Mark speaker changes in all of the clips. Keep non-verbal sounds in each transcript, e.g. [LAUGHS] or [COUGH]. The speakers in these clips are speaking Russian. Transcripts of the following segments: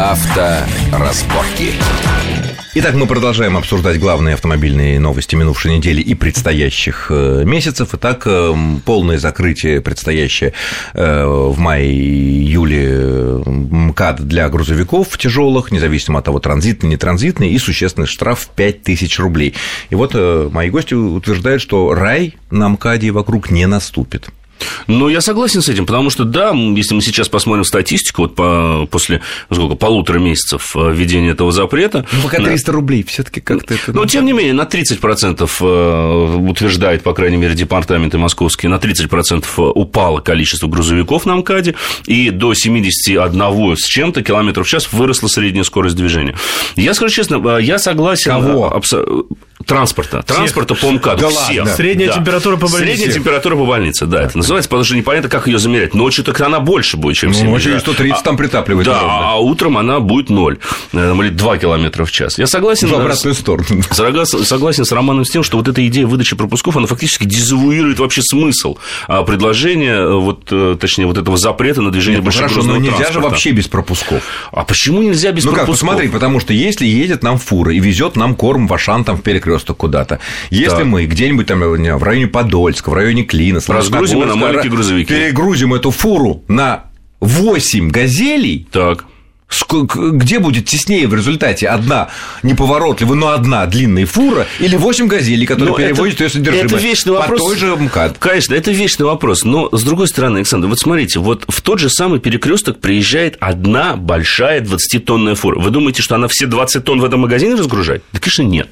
Speaker 1: Авторазборки.
Speaker 2: Итак, мы продолжаем обсуждать главные автомобильные новости минувшей недели и предстоящих э, месяцев. Итак, э, полное закрытие предстоящее э, в мае-июле МКАД для грузовиков тяжелых, независимо от того, транзитный, не транзитный, и существенный штраф в 5000 рублей. И вот мои гости утверждают, что рай на МКАДе вокруг не наступит.
Speaker 3: Ну, я согласен с этим, потому что, да, если мы сейчас посмотрим статистику, вот по, после сколько, полутора месяцев э, введения этого запрета...
Speaker 2: Ну, пока 300 на... рублей все таки как-то это...
Speaker 3: Но, тем не менее, на 30% э, утверждает, по крайней мере, департаменты московские, на 30% упало количество грузовиков на МКАДе, и до 71 с чем-то километров в час выросла средняя скорость движения. Я скажу честно, э, я согласен...
Speaker 2: Кого?
Speaker 3: Абс... Транспорта. Транспорта по МКАДу.
Speaker 2: Да
Speaker 3: всех.
Speaker 2: Ладно.
Speaker 4: Средняя
Speaker 3: да.
Speaker 4: температура по больнице.
Speaker 3: Средняя температура по больнице, да, это называется, потому что непонятно, как ее замерять. Ночью так она больше будет, чем
Speaker 2: ну,
Speaker 3: сегодня.
Speaker 2: Ночью 130 а, там притапливает.
Speaker 3: Да, а утром она будет 0, э, или 2 километра в час. Я согласен...
Speaker 2: В обратную сторону.
Speaker 3: Согласен с Романом с тем, что вот эта идея выдачи пропусков, она фактически дезавуирует вообще смысл а, предложения, э, вот, э, точнее, вот этого запрета на движение
Speaker 2: Нет, ну
Speaker 3: больших
Speaker 2: хорошо, но нельзя
Speaker 3: транспорта.
Speaker 2: же вообще без пропусков.
Speaker 3: А почему нельзя без
Speaker 2: ну
Speaker 3: пропусков?
Speaker 2: Ну как, посмотри, потому что если едет нам фура и везет нам корм в Ашан там в перекресток куда-то, если да. мы где-нибудь там в районе Подольска, в районе Клина,
Speaker 3: разгрузим на маленькие грузовики,
Speaker 2: перегрузим эту фуру на 8 газелей,
Speaker 3: так
Speaker 2: где будет теснее в результате одна неповоротливая, но одна длинная фура или 8 газелей, которые но перевозят это, ее содержимое
Speaker 3: это вечный вопрос.
Speaker 2: по той же МКАД?
Speaker 3: Конечно, это вечный вопрос. Но, с другой стороны, Александр, вот смотрите, вот в тот же самый перекресток приезжает одна большая 20-тонная фура. Вы думаете, что она все 20 тонн в этом магазине разгружает? Да, конечно, нет.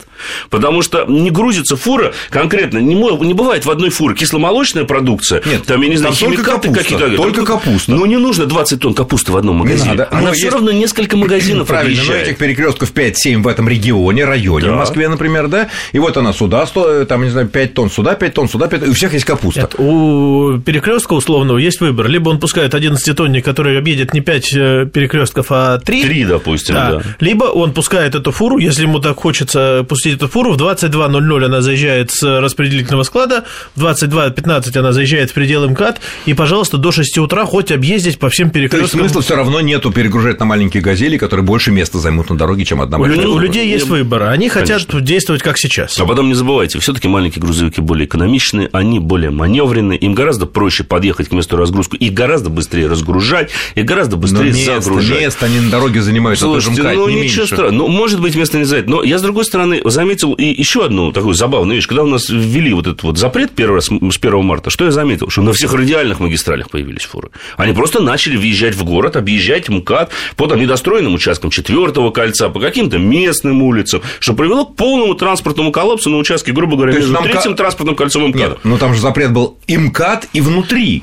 Speaker 3: Потому что не грузится фура конкретно, не, не бывает в одной фуре кисломолочная продукция,
Speaker 2: нет,
Speaker 3: там, я не знаю, химикаты какие-то.
Speaker 2: Только капуста.
Speaker 3: Ну, не нужно 20 тонн капусты в одном магазине. Она все равно несколько магазинов
Speaker 2: Правильно, но этих перекрестков 5-7 в этом регионе, районе да. в Москве, например, да, и вот она сюда, там, не знаю, 5 тонн сюда, 5 тонн сюда, 5... у всех есть капуста.
Speaker 4: Нет, у перекрестка условного есть выбор. Либо он пускает 11-тонник, который объедет не 5 э, перекрестков, а 3.
Speaker 3: 3, допустим, да. да.
Speaker 4: Либо он пускает эту фуру, если ему так хочется пустить эту фуру, в 22.00 она заезжает с распределительного склада, в 22.15 она заезжает в пределы МКАД, и, пожалуйста, до 6 утра хоть объездить по всем перекресткам.
Speaker 2: То есть смысла все равно нету перегружать на маленькие газели, которые больше места займут на дороге, чем одна большая.
Speaker 4: У, у людей есть выбор, они Конечно. хотят действовать как сейчас.
Speaker 3: А потом не забывайте, все таки маленькие грузовики более экономичные, они более маневренные, им гораздо проще подъехать к месту разгрузки, их гораздо быстрее разгружать, и гораздо быстрее
Speaker 2: но место,
Speaker 3: загружать.
Speaker 2: место они на дороге занимают,
Speaker 3: Слушайте,
Speaker 2: это
Speaker 3: ну
Speaker 2: не
Speaker 3: ничего страшного, ну, может быть, место не занять, но я, с другой стороны, заметил и еще одну такую забавную вещь, когда у нас ввели вот этот вот запрет первый раз с 1 марта, что я заметил, что на всех радиальных магистралях появились фуры. Они просто начали въезжать в город, объезжать МКАД по там, недостроенным участкам четвертого кольца, по каким-то местным улицам, что привело к полному транспортному коллапсу на участке, грубо говоря, между третьим к... транспортным кольцом и МКАДом.
Speaker 2: Нет, но там же запрет был и МКАД, и внутри.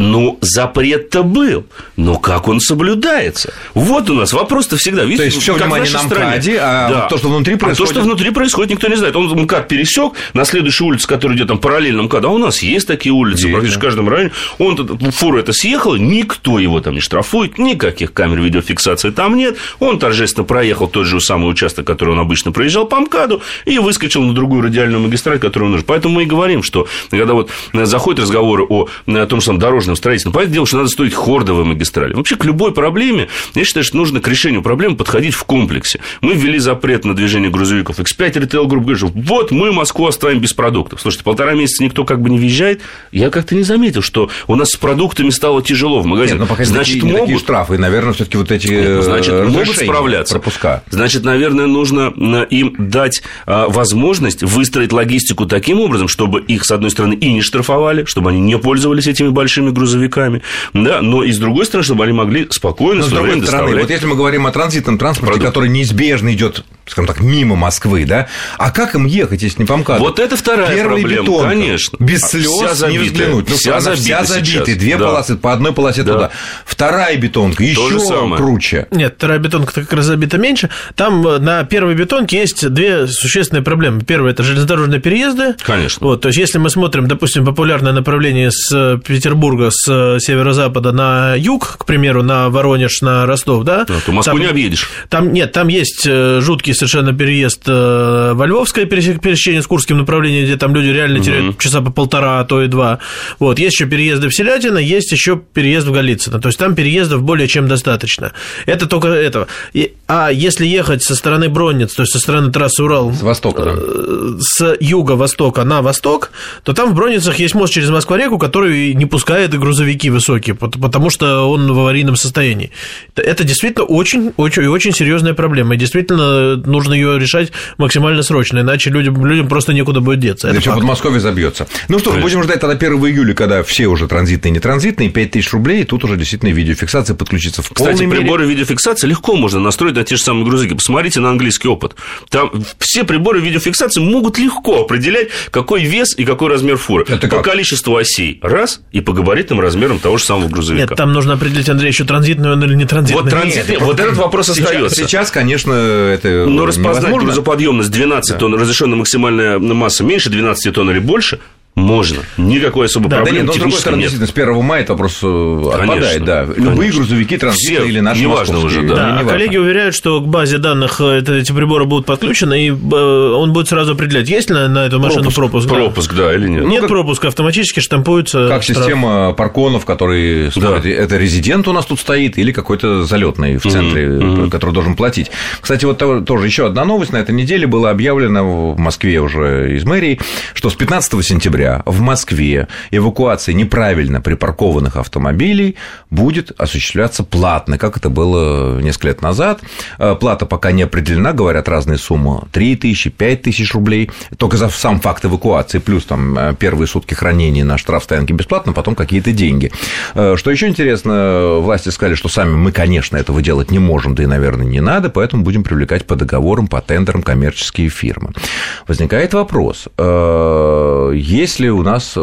Speaker 3: Ну, запрет-то был, но как он соблюдается? Вот у нас вопрос-то всегда. Видите,
Speaker 2: то есть все внимание на МКАДе, а да. то, что внутри происходит.
Speaker 3: А то, что внутри происходит, никто не знает. Он МКАД пересек на следующей улице, которая идет там параллельно МКАДу, а у нас есть такие улицы есть, практически в каждом районе. Он фура это съехала, никто его там не штрафует, никаких камер видеофиксации там нет. Он торжественно проехал тот же самый участок, который он обычно проезжал по МКАДу, и выскочил на другую радиальную магистраль, которую он нужен. Поэтому мы и говорим, что когда вот заходят разговоры о, о том, что дорожном строительстве, понятное дело, что надо строить хордовые магистрали. Вообще, к любой проблеме, я считаю, что нужно к решению проблемы подходить в комплексе. Мы ввели запрет на движение грузовиков. X5 ритейл групп говорит, вот мы Москву оставим без продуктов. Слушайте, полтора месяца никто как бы не въезжает. Я как-то не заметил, что у нас с продуктами стало тяжело в магазине.
Speaker 2: Нет, ну, значит, такие, могут... такие штрафы, наверное, все таки вот эти Нет,
Speaker 3: ну, значит, могут справляться.
Speaker 2: Пропуска.
Speaker 3: Значит, наверное, нужно им дать а, возможность выстроить логистику таким образом, чтобы их, с одной стороны, и не штрафовали, чтобы они не пользовались этими большими грузовиками, да, но и с другой стороны, чтобы они могли спокойно,
Speaker 2: но с другой стороны, вот если мы говорим о транзитном транспорте, Продукт. который неизбежно идет, скажем так, мимо Москвы, да, а как им ехать, если не по МКАДу?
Speaker 3: Вот это вторая
Speaker 2: Первый
Speaker 3: проблема,
Speaker 2: бетон,
Speaker 3: конечно.
Speaker 2: Без слез не взглянуть. Ну,
Speaker 3: вся забита,
Speaker 2: вся забита
Speaker 3: сейчас.
Speaker 2: две
Speaker 3: да.
Speaker 2: полосы, по одной полосе
Speaker 3: да.
Speaker 2: туда. Вторая бетонка еще круче.
Speaker 4: Нет, вторая бетонка как раз забита меньше. Там э, на первой бетонке есть две существенные проблемы. Первое – это железнодорожные переезды.
Speaker 3: Конечно.
Speaker 4: Вот, то есть, если мы смотрим, допустим, популярное направление с э, Петербурга, с э, северо-запада на юг, к примеру, на Воронеж, на Ростов, да?
Speaker 3: да то Москву
Speaker 4: там,
Speaker 3: не объедешь.
Speaker 4: Там, нет, там есть жуткий совершенно переезд э, во Львовское пересечение с Курским направлением, где там люди реально теряют угу. часа по полтора, а то и два. Вот, есть еще переезды в Селятино, есть еще переезд в Голицыно. То есть там переездов более чем достаточно. Это только этого. И, а если ехать со стороны Бронниц, то есть со стороны трассы Урал...
Speaker 2: С востока, да.
Speaker 4: Э, с юга-востока на восток, то там в Бронницах есть мост через Москва-реку, который не пускает грузовики высокие, потому что он в аварийном состоянии. Это действительно очень, очень, очень серьезная проблема. И действительно нужно ее решать максимально срочно, иначе людям, людям просто некуда будет деться.
Speaker 2: Это все Подмосковье забьется. Ну что ж, будем ждать тогда 1 июля, когда все уже транзитные и нетранзитные, 5 тысяч рублей, и тут уже действительно видеофиксация подключится в
Speaker 3: Кстати,
Speaker 2: полной мере.
Speaker 3: приборы видеофиксации легко можно настроить на те же самые грузовики. Посмотрите на английский опыт. Там все приборы видеофиксации могут легко определять, какой вес и какой размер фуры. Это по как? количеству осей. Раз, и по габаритным размерам того же самого грузовика.
Speaker 4: Нет, там нужно определить, Андрей, еще транзитный он или не транзитный.
Speaker 3: Вот, транзитный, Нет, вот этот вопрос остается.
Speaker 2: Сейчас, конечно, это
Speaker 3: Но распознать грузоподъемность 12 да. тонн, разрешенная максимальная масса меньше 12 тонн или больше – можно. Никакой особой да, проблемы
Speaker 2: да, нет, но, с другой стороны, нет. действительно, с 1 мая это вопрос э, отпадает, да. Любые конечно. грузовики транзитные или наши
Speaker 3: неважно уже, да.
Speaker 4: да
Speaker 3: неважно.
Speaker 4: коллеги уверяют, что к базе данных э, это, эти приборы будут подключены, и э, он будет сразу определять, есть ли на эту машину пропуск.
Speaker 3: Пропуск, да, да или нет.
Speaker 4: Нет ну, пропуска, автоматически штампуется
Speaker 2: Как штраф. система парконов, который смотрит, да. это резидент у нас тут стоит или какой-то залетный в центре, mm-hmm. который должен платить. Кстати, вот тоже еще одна новость на этой неделе была объявлена в Москве уже из мэрии, что с 15 сентября в Москве эвакуация неправильно припаркованных автомобилей будет осуществляться платно, как это было несколько лет назад. Э, плата пока не определена, говорят разные суммы, 3 тысячи, 5 тысяч рублей, только за сам факт эвакуации, плюс там э, первые сутки хранения на штрафстоянке бесплатно, потом какие-то деньги. Э, что еще интересно, власти сказали, что сами мы, конечно, этого делать не можем, да и, наверное, не надо, поэтому будем привлекать по договорам, по тендерам коммерческие фирмы. Возникает вопрос, если у нас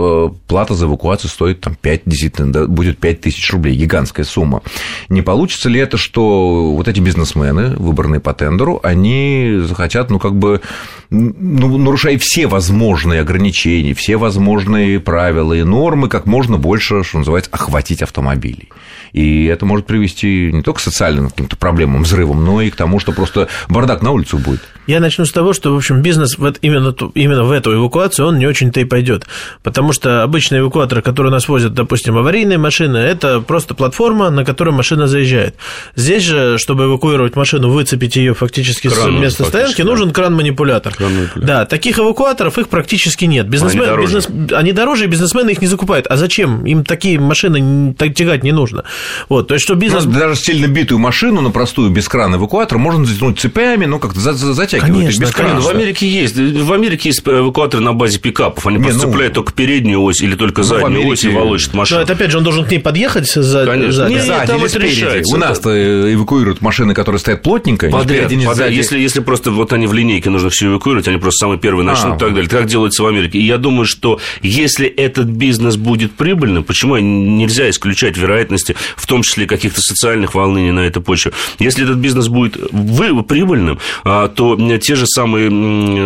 Speaker 2: плата за эвакуацию стоит там 5, действительно, будет 5 тысяч рублей, гигантская сумма. Не получится ли это, что вот эти бизнесмены, выбранные по тендеру, они захотят, ну, как бы, ну, нарушая все возможные ограничения, все возможные правила и нормы, как можно больше, что называется, охватить автомобилей. И это может привести не только к социальным каким-то проблемам, взрывам, но и к тому, что просто бардак на улицу будет.
Speaker 4: Я начну с того, что, в общем, бизнес вот именно, именно в эту эвакуацию, он не очень-то и пойдет. Потому что обычные эвакуаторы, которые у нас возят, допустим, аварийные машины, это просто платформа, на которой машина заезжает. Здесь же, чтобы эвакуировать машину, выцепить ее фактически кран, с места стоянки, да. нужен кран-манипулятор. кран-манипулятор. Да, таких эвакуаторов их практически нет. Бизнесмен, они, дороже. Бизнес, они дороже, и бизнесмены их не закупают. А зачем? Им такие машины тягать не нужно. Вот, то есть, что бизнес...
Speaker 2: Ну, даже сильно битую машину на простую без крана эвакуатор можно затянуть цепями, ну, как-то затягивать
Speaker 4: Конечно, без
Speaker 3: крана. В Америке есть. В Америке есть эвакуаторы на базе пикапов. Они не, просто ну, цепляют только переднюю ось или только ну, заднюю Америке... ось и волочат машину.
Speaker 4: Но это, опять же, он должен к ней подъехать за...
Speaker 3: Конечно.
Speaker 4: Сзади.
Speaker 3: Не, сзади
Speaker 2: или спереди. У нас-то эвакуируют машины, которые стоят плотненько,
Speaker 3: подряд, спереди, подряд. Если, если просто вот они в линейке нужно все эвакуировать, они просто самые первые начнут а. и так далее. Так делается в Америке. И я думаю, что если этот бизнес будет прибыльным, почему нельзя исключать вероятности, в том числе каких-то социальных волнений на этой почве. Если этот бизнес будет прибыльным, а, то те же самые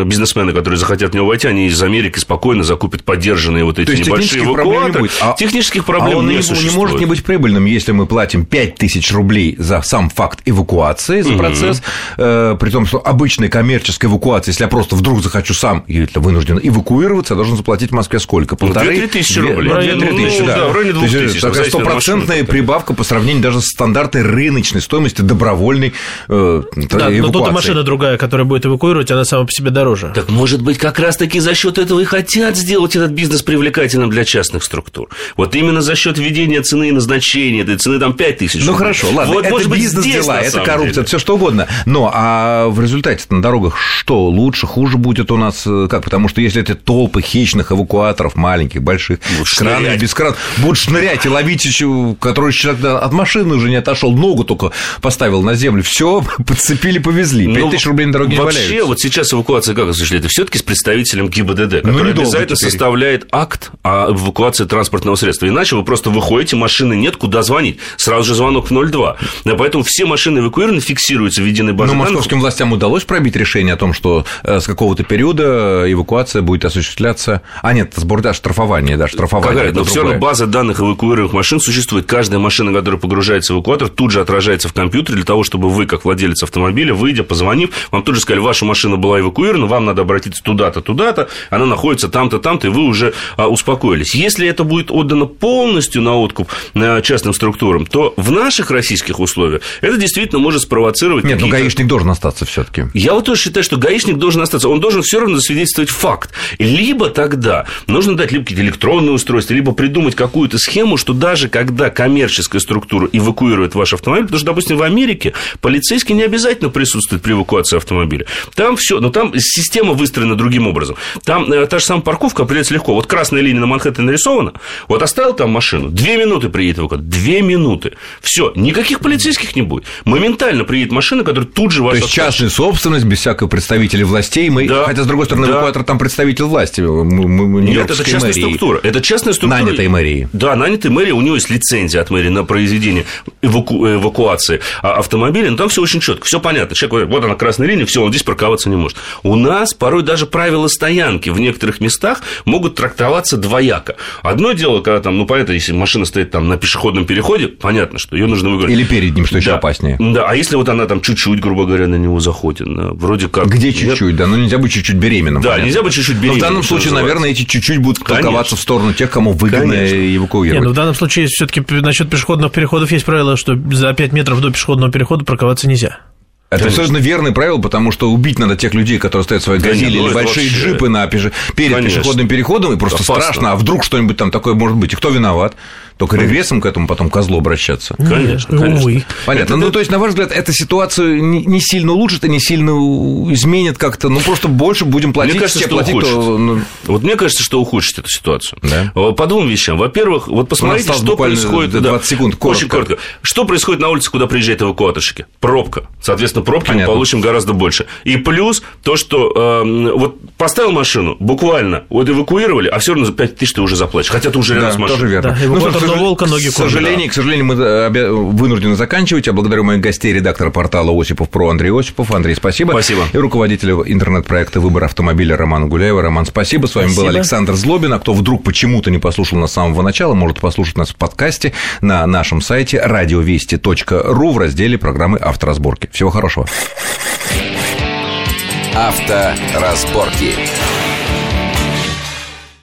Speaker 3: бизнесмены, которые захотят в него войти, они из Америки спокойно закупят поддержанные вот эти то есть небольшие эвакуаторы.
Speaker 2: А, технических проблем а он не, не, не может не быть прибыльным, если мы платим 5 тысяч рублей за сам факт эвакуации, за процесс, э, при том, что обычная коммерческая эвакуация, если я просто вдруг захочу сам, или вынужден эвакуироваться, я должен заплатить в Москве сколько?
Speaker 3: Ну, Полторы? Ну, тысячи рублей. 2-3
Speaker 2: тысячи, да. В районе 2 тысяч. Такая стопроцентная прибавка по сравнению даже с стандартной рыночной стоимости добровольной э,
Speaker 4: да, эвакуации. но тут машина другая, которая будет эвакуировать, она сама по себе дороже.
Speaker 3: Так может быть, как раз-таки за счет этого и хотят сделать этот бизнес привлекательным для частных структур. Вот именно за счет введения цены и назначения этой цены там 5 тысяч.
Speaker 2: Ну хорошо, ладно, вот, это бизнес-дела, это коррупция, все что угодно. Но а в результате на дорогах что, лучше, хуже будет у нас? Э, как? Потому что если эти толпы хищных эвакуаторов, маленьких, больших, с кранами, без кран, будут шнырять и ловить, который человек от машины уже не отошел, ногу только поставил на землю, все, [LAUGHS] подцепили, повезли. 5 ну, тысяч рублей на дороге не
Speaker 3: Вообще, вот сейчас эвакуация как осуществляется? Все таки с представителем ГИБДД,
Speaker 2: ну, который ну, обязательно со
Speaker 3: составляет акт о эвакуации транспортного средства. Иначе вы просто выходите, машины нет, куда звонить. Сразу же звонок в 02. Поэтому все машины эвакуированы, фиксируются в единой базе
Speaker 2: Но московским властям удалось пробить решение о том, что э, с какого-то периода эвакуация будет осуществляться... А, нет, сбор, да, штрафование, да, штрафование.
Speaker 3: Какая? Но все равно база данных эвакуируемых машин существует. Каждая машина, которая погружается в эвакуатор, тут же отражается в компьютере для того, чтобы вы, как владелец автомобиля, выйдя, позвонив, вам тут же сказали, ваша машина была эвакуирована, вам надо обратиться туда-то, туда-то, она находится там-то, там-то, и вы уже а, успокоились. Если это будет отдано полностью на откуп а, частным структурам, то в наших российских условиях это действительно может спровоцировать...
Speaker 2: Нет, но гаишник должен остаться все таки
Speaker 3: Я вот тоже считаю, что гаишник должен остаться. Он должен все равно засвидетельствовать факт. Либо тогда нужно дать либо какие-то электронные устройства, либо придумать какую-то схему, что даже когда коммерческая структура эвакуирует ваш автомобиль, потому что, допустим, в Америке полицейский не обязательно присутствует при эвакуации автомобиля. Там все, но там система выстроена другим образом. Там э, та же самая парковка определяется легко. Вот красная линия на Манхэттене нарисована, вот оставил там машину, две минуты приедет эвакуатор, две минуты. Все, никаких полицейских не будет. Моментально приедет машина, которая тут же вас
Speaker 2: То есть частная собственность, без всякого представителей властей. Мы... Да, Хотя, с другой стороны, да. эвакуатор там представитель власти. Мы,
Speaker 3: мы, Нет, это частная мэрии. структура. Это частная структура.
Speaker 2: Нанятая мэрии.
Speaker 3: Да, нанятая мэрия, у него есть лицензия от мэрии на произведение эваку... эвакуации автомобиля, но там все очень четко, все понятно. Человек говорит, вот она красная линия, все, он здесь парковаться не может. У нас порой даже правила стоянки в некоторых местах могут трактоваться двояко. Одно дело, когда там, ну, понятно, если машина стоит там на пешеходном переходе, понятно, что ее нужно выиграть.
Speaker 2: Или перед ним, что еще
Speaker 3: да.
Speaker 2: опаснее.
Speaker 3: Да, а если вот она там чуть-чуть, грубо говоря, на него заходит, да, вроде как...
Speaker 2: Где чуть-чуть, да, ну нельзя быть чуть-чуть беременным.
Speaker 3: Да, понятно. нельзя быть чуть-чуть беременным.
Speaker 2: Но в данном случае, наверное, эти чуть-чуть будут толковаться в сторону тех, кому выгодно Конечно. эвакуировать.
Speaker 4: Нет, ну в данном случае все-таки насчет пешеходных переходов есть правило, что за 5 метров до пешеходного перехода парковаться нельзя.
Speaker 2: Это Конечно. абсолютно верное правило, потому что убить надо тех людей, которые стоят в своей газели или большие вообще... джипы на пеше... перед Конечно. пешеходным переходом, и просто Опасно. страшно, а вдруг что-нибудь там такое может быть, и кто виноват? Только регрессом к этому потом козлу обращаться.
Speaker 3: Конечно, конечно.
Speaker 4: Увы.
Speaker 2: Понятно. Это... Ну, то есть, на ваш взгляд, эта ситуацию не сильно улучшит и не сильно изменит как-то. Ну, просто больше будем платить.
Speaker 3: Мне кажется, что платить, ухудшит. То, ну... Вот мне кажется, что ухудшит эту ситуацию. Да? По двум вещам. Во-первых, вот посмотрите, что происходит...
Speaker 2: 20 да, секунд,
Speaker 3: коротко. Очень коротко. Что происходит на улице, куда приезжают эвакуаторщики? Пробка. Соответственно, пробки Понятно. мы получим гораздо больше. И плюс то, что э, вот поставил машину, буквально, вот эвакуировали, а все равно за 5 тысяч ты уже заплатишь. Хотя ты уже рядом
Speaker 2: да,
Speaker 3: с машиной.
Speaker 2: тоже верно. Да,
Speaker 4: эвакуатор ну, волка, ноги
Speaker 2: сожалению, да. к сожалению, мы э, вынуждены заканчивать. Я благодарю моих гостей, редактора портала Осипов про Андрей Осипов. Андрей, спасибо.
Speaker 3: Спасибо.
Speaker 2: И руководителя интернет-проекта «Выбор автомобиля» Романа Гуляева. Роман, спасибо. С вами спасибо. был Александр Злобин. А кто вдруг почему-то не послушал нас с самого начала, может послушать нас в подкасте на нашем сайте радиовести.ру в разделе программы «Авторазборки». Всего хорошего.
Speaker 1: Авторазборки.